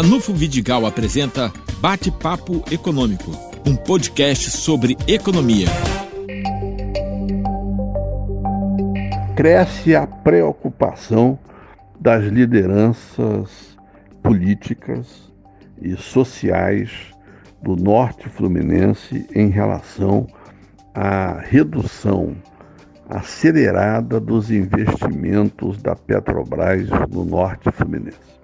Ranulfo Vidigal apresenta Bate-Papo Econômico, um podcast sobre economia. Cresce a preocupação das lideranças políticas e sociais do norte fluminense em relação à redução acelerada dos investimentos da Petrobras no norte fluminense.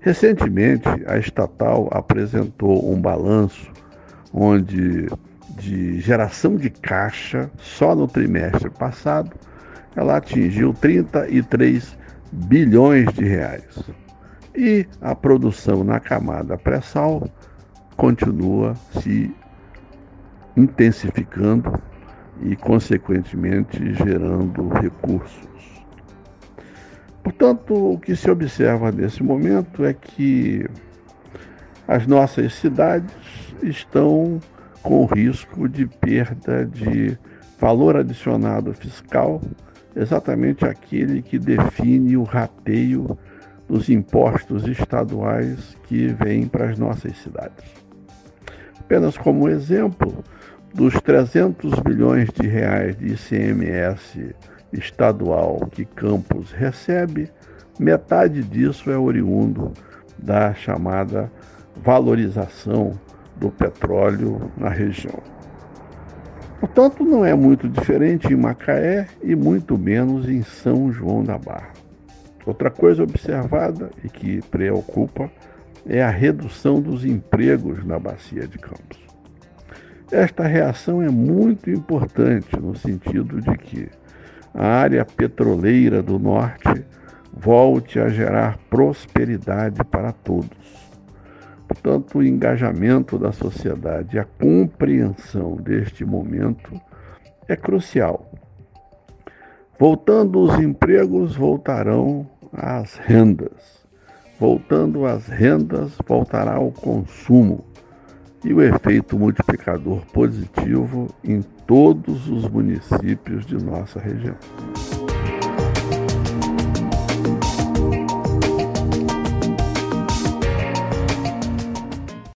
Recentemente, a estatal apresentou um balanço onde de geração de caixa só no trimestre passado ela atingiu 33 bilhões de reais. E a produção na camada pré-sal continua se intensificando e, consequentemente, gerando recursos. Portanto, o que se observa nesse momento é que as nossas cidades estão com risco de perda de valor adicionado fiscal, exatamente aquele que define o rateio dos impostos estaduais que vêm para as nossas cidades. Apenas como exemplo, dos 300 bilhões de reais de ICMS estadual que Campos recebe, metade disso é oriundo da chamada valorização do petróleo na região. Portanto, não é muito diferente em Macaé e muito menos em São João da Barra. Outra coisa observada e que preocupa é a redução dos empregos na Bacia de Campos. Esta reação é muito importante no sentido de que a área petroleira do norte volte a gerar prosperidade para todos. Portanto, o engajamento da sociedade e a compreensão deste momento é crucial. Voltando os empregos, voltarão as rendas. Voltando as rendas, voltará o consumo e o efeito multiplicador positivo em todos os municípios de nossa região.